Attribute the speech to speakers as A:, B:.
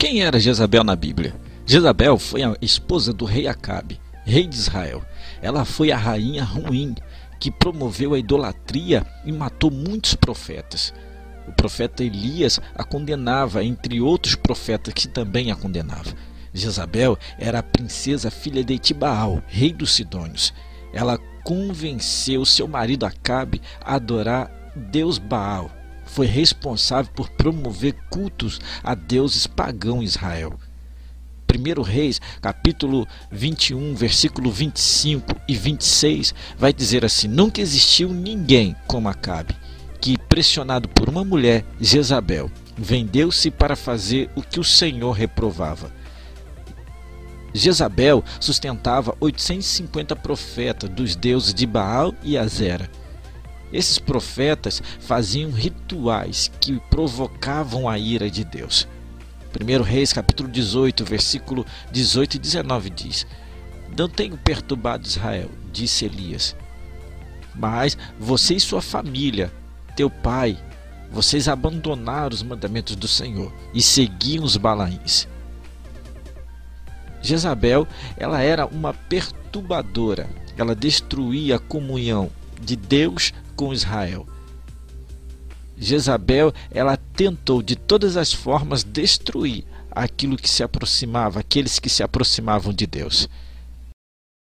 A: Quem era Jezabel na Bíblia? Jezabel foi a esposa do rei Acabe, rei de Israel. Ela foi a rainha ruim que promoveu a idolatria e matou muitos profetas. O profeta Elias a condenava, entre outros profetas que também a condenavam. Jezabel era a princesa filha de Etibaal, rei dos Sidônios. Ela convenceu seu marido Acabe a adorar Deus Baal, foi responsável por promover cultos a deuses pagãos em Israel. 1 Reis, capítulo 21, versículo 25 e 26, vai dizer assim: Nunca existiu ninguém como Acabe, que, pressionado por uma mulher, Jezabel, vendeu-se para fazer o que o Senhor reprovava. Jezabel sustentava 850 profetas dos deuses de Baal e Azera esses profetas faziam rituais que provocavam a ira de Deus. 1 Reis capítulo 18, versículo 18 e 19 diz: Não tenho perturbado Israel, disse Elias, mas você e sua família, teu pai, vocês abandonaram os mandamentos do Senhor e seguiam os balaíns. Jezabel, ela era uma perturbadora. Ela destruía a comunhão de Deus com Israel. Jezabel, ela tentou de todas as formas destruir aquilo que se aproximava, aqueles que se aproximavam de Deus.